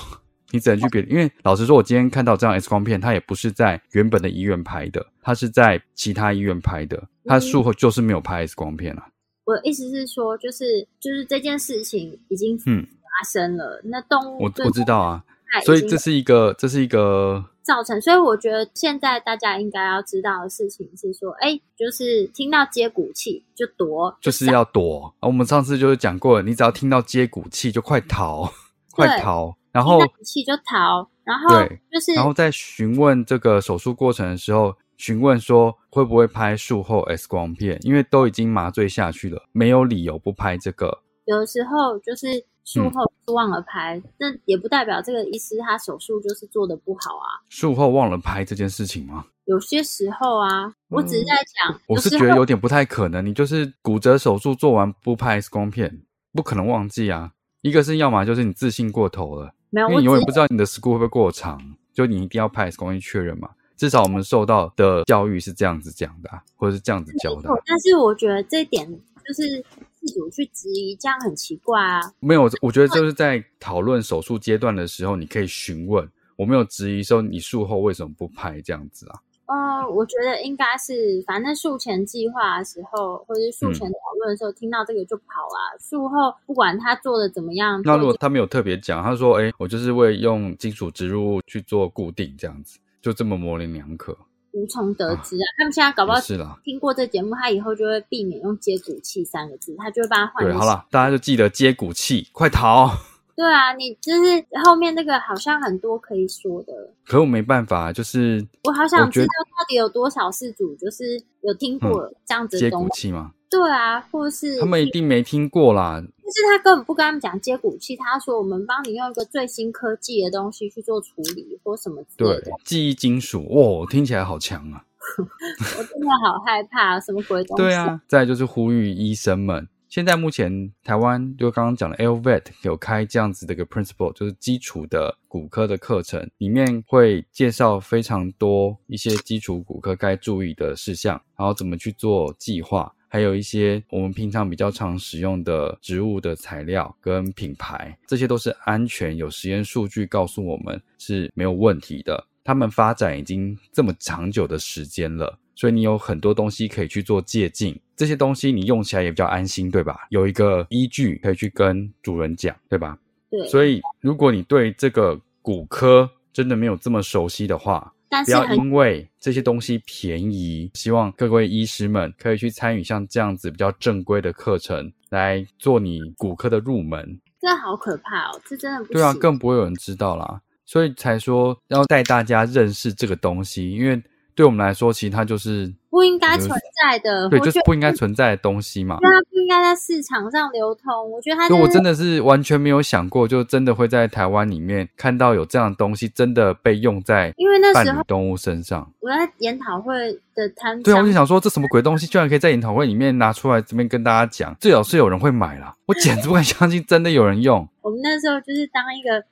你只能去别，因为老实说，我今天看到这张 X 光片，它也不是在原本的医院拍的，它是在其他医院拍的，他术后就是没有拍 X 光片啊。我的意思是说，就是就是这件事情已经嗯发生了，那动物我我知道啊，所以这是一个这是一个造成，所以我觉得现在大家应该要知道的事情是说，哎，就是听到接骨器就躲，就是要躲。我们上次就是讲过，你只要听到接骨器就快逃，快逃。然后气就逃，然后对，就是然后在询问这个手术过程的时候，询问说会不会拍术后 X 光片，因为都已经麻醉下去了，没有理由不拍这个。有的时候就是术后忘了拍，那也不代表这个医师他手术就是做的不好啊。术后忘了拍这件事情吗？有些时候啊，我只是在讲，我是觉得有点不太可能。你就是骨折手术做完不拍 X 光片，不可能忘记啊。一个是要么就是你自信过头了。因为你永远不知道你的 school 会不会过长，就你一定要拍 X 光片确认嘛。至少我们受到的教育是这样子讲的，或者是这样子教的。但是我觉得这一点就是自主去质疑，这样很奇怪啊。没有，我觉得就是在讨论手术阶段的时候，你可以询问。我没有质疑说你术后为什么不拍这样子啊。呃，我觉得应该是，反正术前计划的时候，或者是术前讨论的时候，听到这个就跑啊。术后不管他做的怎么样，那如果他没有特别讲，他说：“哎，我就是为用金属植入物去做固定，这样子，就这么模棱两可，无从得知啊。”他们现在搞不好是了，听过这节目，他以后就会避免用接骨器三个字，他就会把它换。对，好了，大家就记得接骨器，快逃。对啊，你就是后面那个好像很多可以说的，可我没办法，就是我好想知道到底有多少事主就是有听过这样子接骨器吗？对啊，或是他们一定没听过啦。但是他根本不跟他们讲接骨器，他说我们帮你用一个最新科技的东西去做处理或什么之类的。记忆金属，哇，听起来好强啊！我真的好害怕，什么鬼东西？对啊，再就是呼吁医生们。现在目前台湾就刚刚讲的 LVET 有开这样子的一个 principle，就是基础的骨科的课程，里面会介绍非常多一些基础骨科该注意的事项，然后怎么去做计划，还有一些我们平常比较常使用的植物的材料跟品牌，这些都是安全，有实验数据告诉我们是没有问题的。他们发展已经这么长久的时间了。所以你有很多东西可以去做借鉴，这些东西你用起来也比较安心，对吧？有一个依据可以去跟主人讲，对吧？对。所以如果你对这个骨科真的没有这么熟悉的话，不要因为这些东西便宜，希望各位医师们可以去参与像这样子比较正规的课程，来做你骨科的入门。这好可怕哦！这真的不对啊，更不会有人知道啦。所以才说要带大家认识这个东西，因为。对我们来说，其实它就是不应该存在的，对，就是不应该存在的东西嘛。对，它不应该在市场上流通。我觉得它，我真的是完全没有想过，就真的会在台湾里面看到有这样的东西，真的被用在因为那时候动物身上。我在研讨会的摊，对啊，我就想说，这什么鬼东西，居然可以在研讨会里面拿出来这边跟大家讲，最好是有人会买啦。我简直不敢相信，真的有人用。我们那时候就是当一个，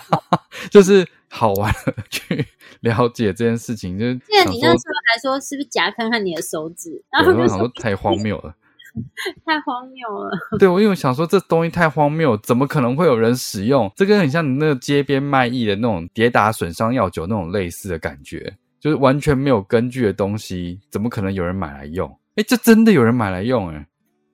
就是好玩去。了解这件事情，就是记得你那时候还说是不是夹看看你的手指，然后我想说太荒谬了，太荒谬了。对，我因为想说这东西太荒谬，怎么可能会有人使用？这个很像你那个街边卖艺的那种跌打损伤药酒那种类似的感觉，就是完全没有根据的东西，怎么可能有人买来用？哎，这真的有人买来用哎！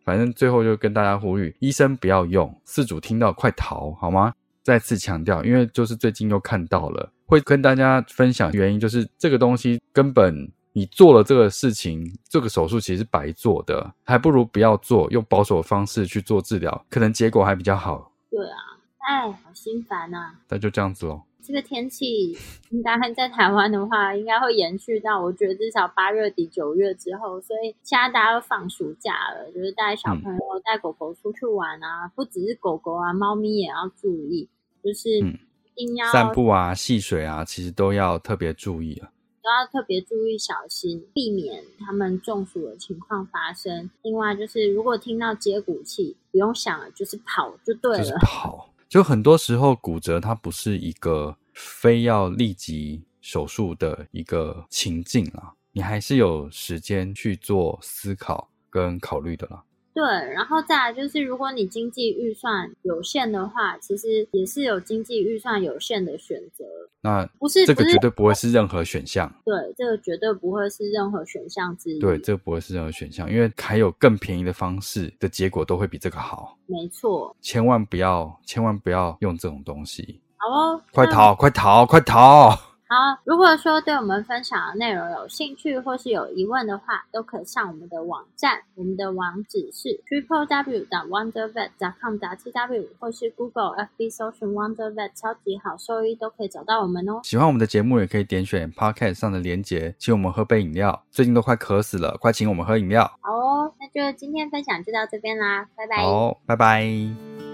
反正最后就跟大家呼吁，医生不要用，事主听到快逃好吗？再次强调，因为就是最近又看到了。会跟大家分享原因，就是这个东西根本你做了这个事情，这个手术其实是白做的，还不如不要做，用保守的方式去做治疗，可能结果还比较好。对啊，哎，好心烦啊。那就这样子喽。这个天气应该在台湾的话，应该会延续到我觉得至少八月底九月之后，所以现在大家都放暑假了，就是带小朋友、带狗狗出去玩啊，不只是狗狗啊，猫咪也要注意，就是。散步啊，戏水啊，其实都要特别注意啊。都要特别注意小心，避免他们中暑的情况发生。另外就是，如果听到接骨器，不用想了，就是跑就对了。就是跑，就很多时候骨折它不是一个非要立即手术的一个情境啊，你还是有时间去做思考跟考虑的啦。对，然后再来就是，如果你经济预算有限的话，其实也是有经济预算有限的选择。那不是这个绝对不会是任何选项。对，这个绝对不会是任何选项之一。对，这个不会是任何选项，因为还有更便宜的方式的结果都会比这个好。没错，千万不要，千万不要用这种东西。好哦，快逃，快逃，快逃！好，如果说对我们分享的内容有兴趣或是有疑问的话，都可以上我们的网站，我们的网址是 triple w 的 wondervet dot com 打 t w 或是 Google FB 搜寻 wondervet 超级好兽医都可以找到我们哦。喜欢我们的节目，也可以点选 podcast 上的连结，请我们喝杯饮料。最近都快渴死了，快请我们喝饮料。好哦，那就今天分享就到这边啦，拜拜。好，拜拜。